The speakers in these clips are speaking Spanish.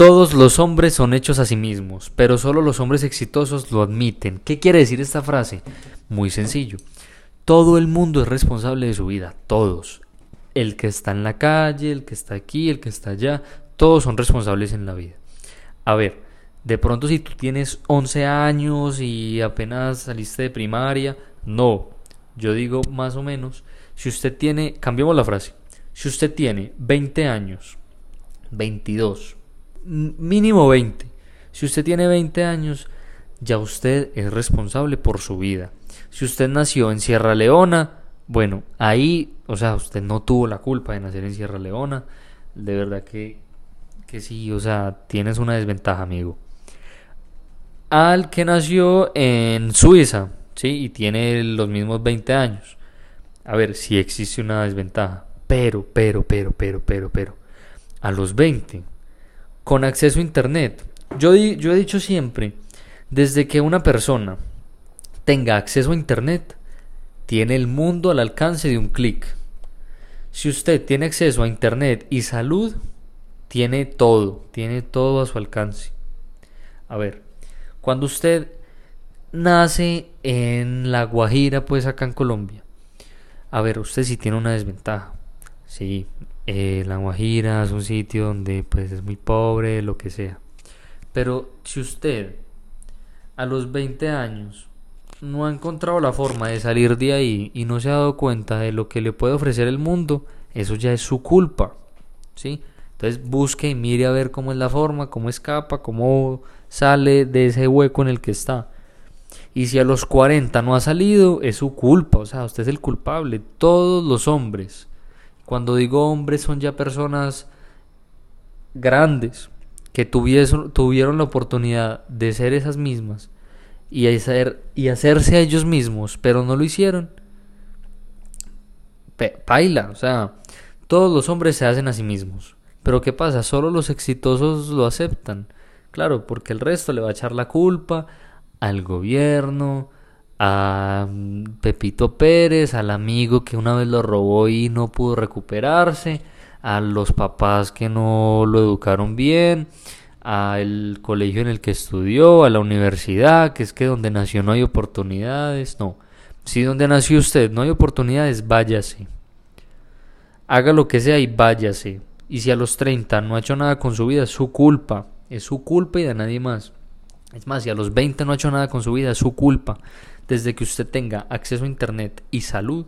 Todos los hombres son hechos a sí mismos, pero solo los hombres exitosos lo admiten. ¿Qué quiere decir esta frase? Muy sencillo. Todo el mundo es responsable de su vida, todos. El que está en la calle, el que está aquí, el que está allá, todos son responsables en la vida. A ver, de pronto si tú tienes 11 años y apenas saliste de primaria, no. Yo digo más o menos, si usted tiene, cambiemos la frase, si usted tiene 20 años, 22, mínimo 20, si usted tiene 20 años, ya usted es responsable por su vida. Si usted nació en Sierra Leona, bueno, ahí, o sea, usted no tuvo la culpa de nacer en Sierra Leona. De verdad que, que sí, o sea, tienes una desventaja, amigo. Al que nació en Suiza, ¿sí? Y tiene los mismos 20 años. A ver, si existe una desventaja. Pero, pero, pero, pero, pero, pero. A los 20, con acceso a Internet. Yo, he dicho siempre, desde que una persona tenga acceso a Internet, tiene el mundo al alcance de un clic. Si usted tiene acceso a Internet y salud, tiene todo, tiene todo a su alcance. A ver, cuando usted nace en La Guajira, pues acá en Colombia, a ver, usted sí tiene una desventaja. Sí, eh, La Guajira es un sitio donde pues es muy pobre, lo que sea. Pero si usted a los 20 años no ha encontrado la forma de salir de ahí y no se ha dado cuenta de lo que le puede ofrecer el mundo, eso ya es su culpa. ¿Sí? Entonces busque y mire a ver cómo es la forma, cómo escapa, cómo sale de ese hueco en el que está. Y si a los 40 no ha salido, es su culpa, o sea, usted es el culpable. Todos los hombres, cuando digo hombres, son ya personas grandes que tuvieron la oportunidad de ser esas mismas y, y hacerse a ellos mismos, pero no lo hicieron, paila, o sea, todos los hombres se hacen a sí mismos. Pero ¿qué pasa? Solo los exitosos lo aceptan. Claro, porque el resto le va a echar la culpa al gobierno, a mm, Pepito Pérez, al amigo que una vez lo robó y no pudo recuperarse, a los papás que no lo educaron bien, al colegio en el que estudió, a la universidad, que es que donde nació no hay oportunidades. No, si donde nació usted no hay oportunidades, váyase. Haga lo que sea y váyase. Y si a los 30 no ha hecho nada con su vida, es su culpa. Es su culpa y de nadie más. Es más, si a los 20 no ha hecho nada con su vida, es su culpa. Desde que usted tenga acceso a Internet y salud,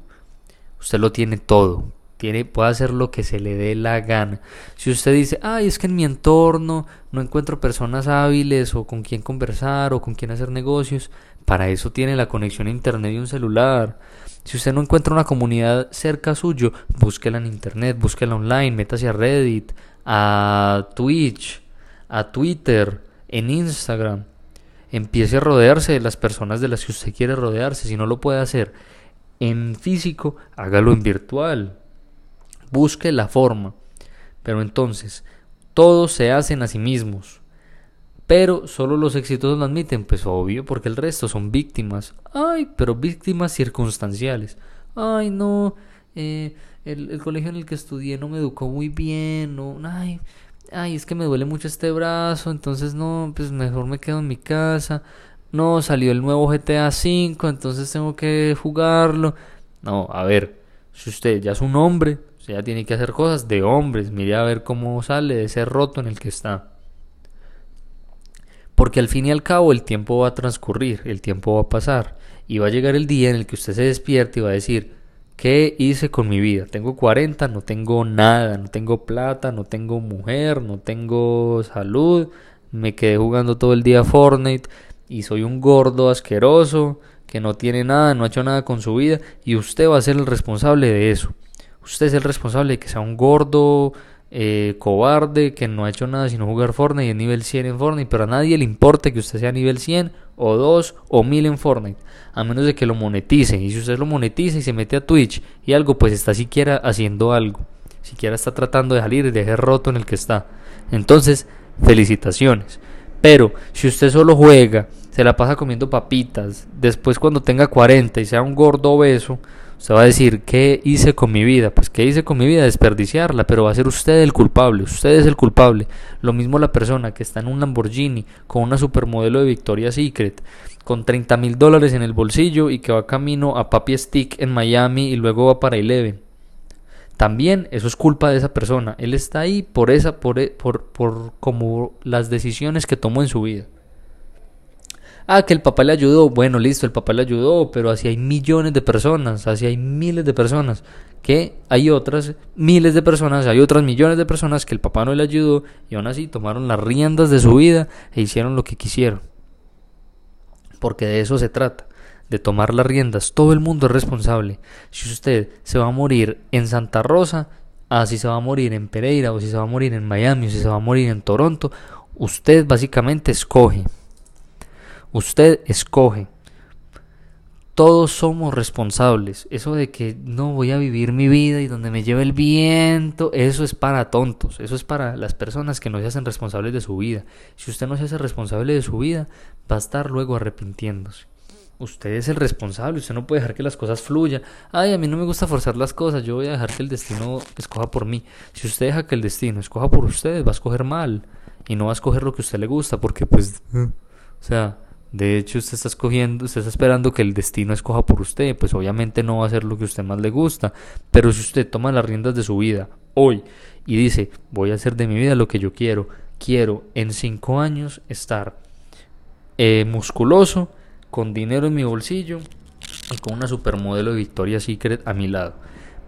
usted lo tiene todo puede hacer lo que se le dé la gana. Si usted dice, ay, es que en mi entorno no encuentro personas hábiles o con quien conversar o con quien hacer negocios, para eso tiene la conexión a internet y un celular. Si usted no encuentra una comunidad cerca suyo, búsquela en internet, búsquela online, métase a Reddit, a Twitch, a Twitter, en Instagram. Empiece a rodearse de las personas de las que usted quiere rodearse. Si no lo puede hacer en físico, hágalo en virtual busque la forma. Pero entonces, todos se hacen a sí mismos. Pero solo los exitosos lo admiten, pues obvio, porque el resto son víctimas. Ay, pero víctimas circunstanciales. Ay, no, eh, el, colegio en el que estudié no me educó muy bien. No, ay, ay, es que me duele mucho este brazo, entonces no, pues mejor me quedo en mi casa. No, salió el nuevo GTA V, entonces tengo que jugarlo. No, a ver, si usted ya es un hombre, o sea, tiene que hacer cosas de hombres. Mire a ver cómo sale de ese roto en el que está. Porque al fin y al cabo el tiempo va a transcurrir, el tiempo va a pasar. Y va a llegar el día en el que usted se despierte y va a decir, ¿qué hice con mi vida? Tengo 40, no tengo nada, no tengo plata, no tengo mujer, no tengo salud, me quedé jugando todo el día Fortnite y soy un gordo asqueroso que no tiene nada, no ha hecho nada con su vida y usted va a ser el responsable de eso. Usted es el responsable de que sea un gordo, eh, cobarde, que no ha hecho nada sino jugar Fortnite y es nivel 100 en Fortnite, pero a nadie le importa que usted sea nivel 100 o 2 o 1000 en Fortnite, a menos de que lo monetice. Y si usted lo monetiza y se mete a Twitch y algo, pues está siquiera haciendo algo, siquiera está tratando de salir de ese roto en el que está. Entonces, felicitaciones. Pero si usted solo juega, se la pasa comiendo papitas, después cuando tenga 40 y sea un gordo obeso, Usted va a decir, ¿qué hice con mi vida? Pues, ¿qué hice con mi vida? Desperdiciarla, pero va a ser usted el culpable. Usted es el culpable. Lo mismo la persona que está en un Lamborghini con una supermodelo de Victoria's Secret, con 30 mil dólares en el bolsillo y que va camino a Papi Stick en Miami y luego va para Eleven. También eso es culpa de esa persona. Él está ahí por esa, por, e, por, por como las decisiones que tomó en su vida. Ah, que el papá le ayudó. Bueno, listo, el papá le ayudó, pero así hay millones de personas, así hay miles de personas, que hay otras miles de personas, hay otras millones de personas que el papá no le ayudó y aún así tomaron las riendas de su vida e hicieron lo que quisieron. Porque de eso se trata, de tomar las riendas. Todo el mundo es responsable. Si usted se va a morir en Santa Rosa, ah, si se va a morir en Pereira, o si se va a morir en Miami, o si se va a morir en Toronto, usted básicamente escoge. Usted escoge. Todos somos responsables. Eso de que no voy a vivir mi vida y donde me lleve el viento, eso es para tontos. Eso es para las personas que no se hacen responsables de su vida. Si usted no se hace responsable de su vida, va a estar luego arrepintiéndose. Usted es el responsable, usted no puede dejar que las cosas fluyan. Ay, a mí no me gusta forzar las cosas, yo voy a dejar que el destino escoja por mí. Si usted deja que el destino escoja por usted, va a escoger mal y no va a escoger lo que a usted le gusta, porque pues, o sea, de hecho, usted está escogiendo, usted está esperando que el destino escoja por usted, pues obviamente no va a ser lo que a usted más le gusta. Pero si usted toma las riendas de su vida hoy y dice, voy a hacer de mi vida lo que yo quiero, quiero en cinco años estar eh, musculoso, con dinero en mi bolsillo y con una supermodelo de Victoria's Secret a mi lado.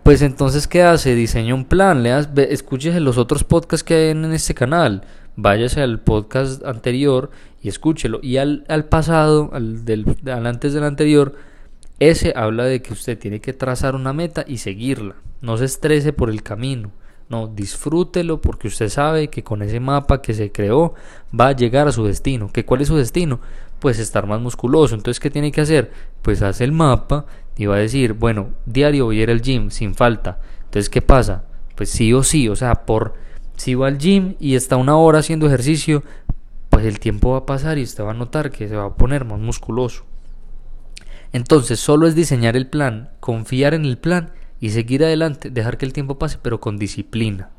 Pues entonces, ¿qué hace? Diseña un plan, leas, escúchese los otros podcasts que hay en este canal váyase al podcast anterior y escúchelo. Y al, al pasado, al, del, al antes del anterior, ese habla de que usted tiene que trazar una meta y seguirla. No se estrese por el camino. No, disfrútelo porque usted sabe que con ese mapa que se creó va a llegar a su destino. ¿Que ¿Cuál es su destino? Pues estar más musculoso. Entonces, ¿qué tiene que hacer? Pues hace el mapa y va a decir, bueno, diario voy a ir al gym sin falta. Entonces, ¿qué pasa? Pues sí o sí, o sea, por si va al gym y está una hora haciendo ejercicio, pues el tiempo va a pasar y usted va a notar que se va a poner más musculoso. Entonces solo es diseñar el plan, confiar en el plan y seguir adelante, dejar que el tiempo pase, pero con disciplina.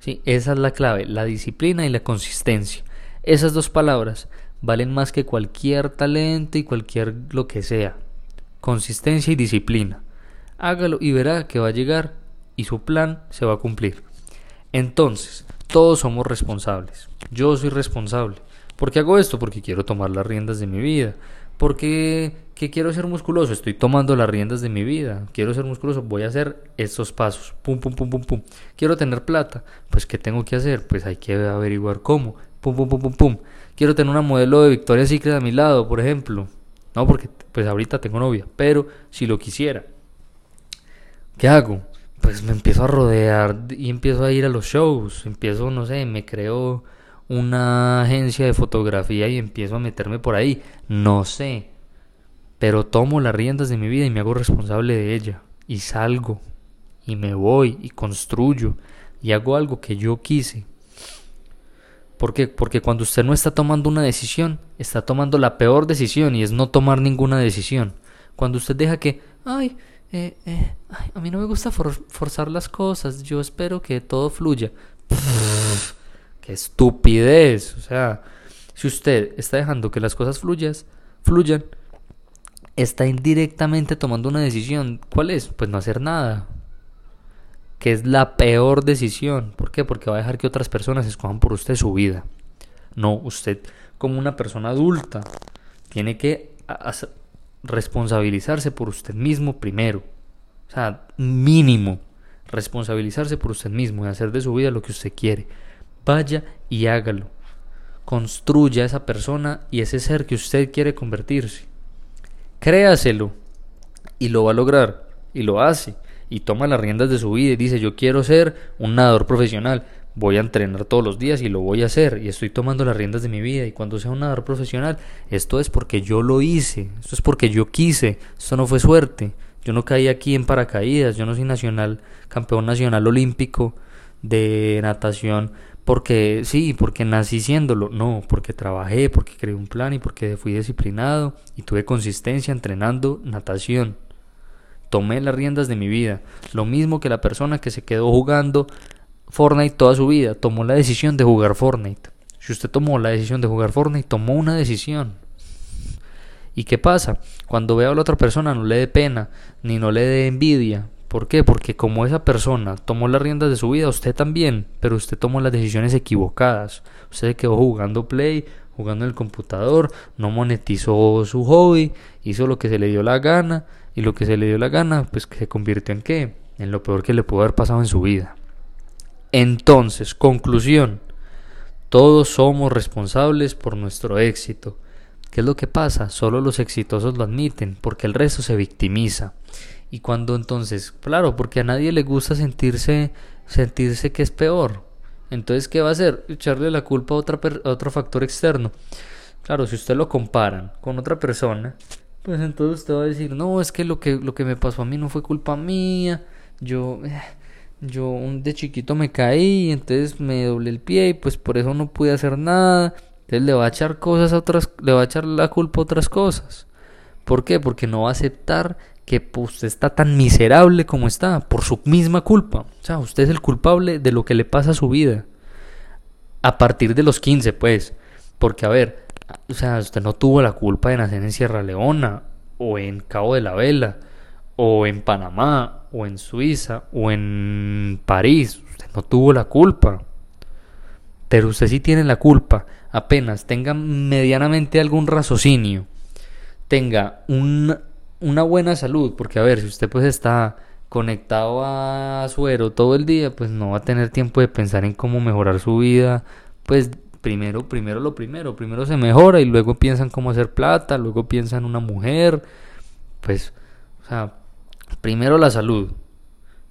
¿Sí? Esa es la clave, la disciplina y la consistencia. Esas dos palabras valen más que cualquier talento y cualquier lo que sea. Consistencia y disciplina. Hágalo y verá que va a llegar y su plan se va a cumplir. Entonces, todos somos responsables. Yo soy responsable. ¿Por qué hago esto? Porque quiero tomar las riendas de mi vida. Porque que quiero ser musculoso, estoy tomando las riendas de mi vida. Quiero ser musculoso, voy a hacer estos pasos. Pum, pum, pum, pum, pum. Quiero tener plata, pues ¿qué tengo que hacer? Pues hay que averiguar cómo. Pum, pum, pum, pum, pum. Quiero tener una modelo de Victoria's Secret a mi lado, por ejemplo. No, porque pues ahorita tengo novia, pero si lo quisiera. ¿Qué hago? pues me empiezo a rodear y empiezo a ir a los shows, empiezo, no sé, me creo una agencia de fotografía y empiezo a meterme por ahí, no sé, pero tomo las riendas de mi vida y me hago responsable de ella y salgo y me voy y construyo y hago algo que yo quise. ¿Por qué? Porque cuando usted no está tomando una decisión, está tomando la peor decisión y es no tomar ninguna decisión. Cuando usted deja que, ay, eh, eh, a mí no me gusta forzar las cosas, yo espero que todo fluya. ¡Qué estupidez! O sea, si usted está dejando que las cosas fluyas, fluyan, está indirectamente tomando una decisión. ¿Cuál es? Pues no hacer nada. Que es la peor decisión. ¿Por qué? Porque va a dejar que otras personas escojan por usted su vida. No, usted como una persona adulta tiene que responsabilizarse por usted mismo primero. O sea, mínimo. Responsabilizarse por usted mismo y hacer de su vida lo que usted quiere. Vaya y hágalo. Construya esa persona y ese ser que usted quiere convertirse. Créaselo y lo va a lograr y lo hace y toma las riendas de su vida y dice yo quiero ser un nadador profesional voy a entrenar todos los días y lo voy a hacer y estoy tomando las riendas de mi vida y cuando sea un nadador profesional esto es porque yo lo hice, esto es porque yo quise, esto no fue suerte, yo no caí aquí en paracaídas, yo no soy nacional, campeón nacional olímpico de natación porque sí, porque nací siéndolo, no, porque trabajé, porque creé un plan y porque fui disciplinado y tuve consistencia entrenando natación. tomé las riendas de mi vida. Lo mismo que la persona que se quedó jugando Fortnite toda su vida, tomó la decisión de jugar Fortnite. Si usted tomó la decisión de jugar Fortnite, tomó una decisión. ¿Y qué pasa? Cuando vea a la otra persona no le dé pena, ni no le dé envidia. ¿Por qué? Porque como esa persona tomó las riendas de su vida, usted también, pero usted tomó las decisiones equivocadas. Usted quedó jugando Play, jugando en el computador, no monetizó su hobby, hizo lo que se le dio la gana, y lo que se le dio la gana, pues se convirtió en qué? En lo peor que le pudo haber pasado en su vida. Entonces, conclusión, todos somos responsables por nuestro éxito. ¿Qué es lo que pasa? Solo los exitosos lo admiten, porque el resto se victimiza. Y cuando entonces, claro, porque a nadie le gusta sentirse sentirse que es peor. Entonces, ¿qué va a hacer? Echarle la culpa a, otra a otro factor externo. Claro, si usted lo comparan con otra persona, pues entonces usted va a decir, no, es que lo que, lo que me pasó a mí no fue culpa mía. Yo, yo de chiquito me caí, entonces me doblé el pie y pues por eso no pude hacer nada. Entonces le va a echar cosas a otras, le va a echar la culpa a otras cosas. ¿Por qué? Porque no va a aceptar que pues, está tan miserable como está por su misma culpa. O sea, usted es el culpable de lo que le pasa a su vida. A partir de los 15, pues. Porque, a ver, o sea, usted no tuvo la culpa de nacer en Sierra Leona, o en Cabo de la Vela, o en Panamá, o en Suiza, o en París. Usted no tuvo la culpa. Pero usted sí tiene la culpa. Apenas tenga medianamente algún raciocinio, tenga una buena salud, porque a ver, si usted pues está conectado a suero todo el día, pues no va a tener tiempo de pensar en cómo mejorar su vida, pues primero, primero lo primero, primero se mejora y luego piensan cómo hacer plata, luego piensan una mujer, pues, o sea, primero la salud.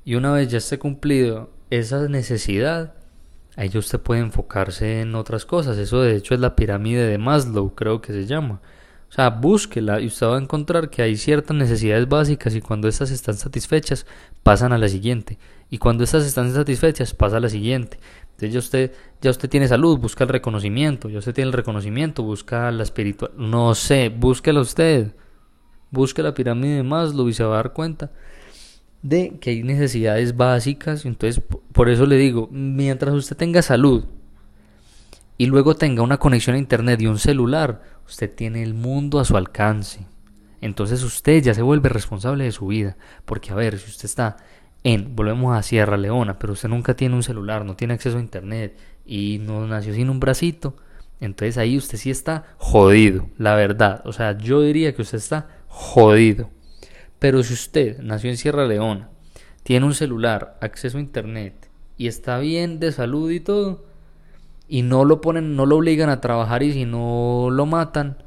Y una vez ya esté cumplido esa necesidad, ahí usted puede enfocarse en otras cosas. Eso de hecho es la pirámide de Maslow, creo que se llama. O sea, búsquela y usted va a encontrar que hay ciertas necesidades básicas y cuando estas están satisfechas pasan a la siguiente. Y cuando estas están satisfechas pasa a la siguiente. Entonces ya usted, ya usted tiene salud, busca el reconocimiento. Ya usted tiene el reconocimiento, busca la espiritual. No sé, búsquela usted. Busque la pirámide de Maslow y se va a dar cuenta de que hay necesidades básicas. Entonces, por eso le digo, mientras usted tenga salud y luego tenga una conexión a internet y un celular, usted tiene el mundo a su alcance. Entonces usted ya se vuelve responsable de su vida. Porque a ver, si usted está en, volvemos a Sierra Leona, pero usted nunca tiene un celular, no tiene acceso a internet y no nació sin un bracito, entonces ahí usted sí está jodido, la verdad. O sea, yo diría que usted está jodido. Pero si usted nació en Sierra Leona, tiene un celular, acceso a internet y está bien de salud y todo, y no lo ponen, no lo obligan a trabajar y si no lo matan,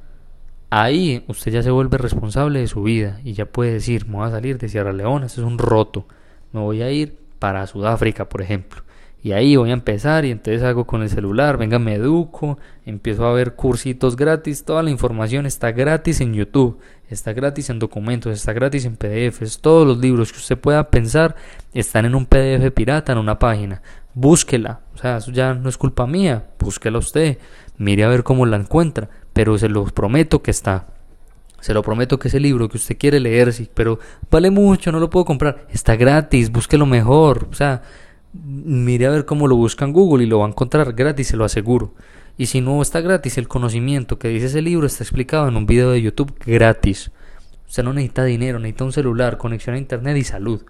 ahí usted ya se vuelve responsable de su vida y ya puede decir, me voy a salir de Sierra Leona, esto es un roto, me voy a ir para Sudáfrica, por ejemplo. Y ahí voy a empezar y entonces hago con el celular, venga, me educo, empiezo a ver cursitos gratis, toda la información está gratis en YouTube, está gratis en documentos, está gratis en PDFs, todos los libros que usted pueda pensar están en un PDF pirata en una página. Búsquela, o sea, eso ya no es culpa mía, búsquela usted, mire a ver cómo la encuentra, pero se lo prometo que está. Se lo prometo que ese libro que usted quiere leer, sí, pero vale mucho, no lo puedo comprar. Está gratis, búsquelo mejor. O sea, mire a ver cómo lo busca en Google y lo va a encontrar gratis, se lo aseguro. Y si no está gratis, el conocimiento que dice ese libro está explicado en un video de YouTube gratis. Usted no necesita dinero, necesita un celular, conexión a internet y salud.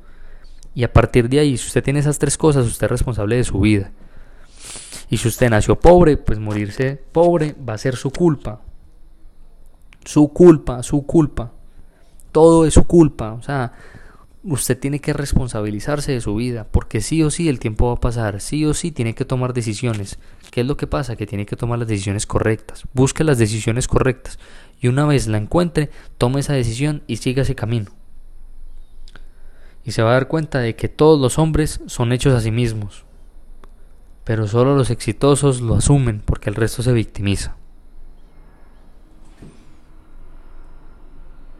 Y a partir de ahí, si usted tiene esas tres cosas, usted es responsable de su vida. Y si usted nació pobre, pues morirse pobre va a ser su culpa. Su culpa, su culpa. Todo es su culpa. O sea, usted tiene que responsabilizarse de su vida, porque sí o sí el tiempo va a pasar, sí o sí tiene que tomar decisiones. ¿Qué es lo que pasa? Que tiene que tomar las decisiones correctas. Busque las decisiones correctas y una vez la encuentre, tome esa decisión y siga ese camino. Y se va a dar cuenta de que todos los hombres son hechos a sí mismos, pero solo los exitosos lo asumen porque el resto se victimiza.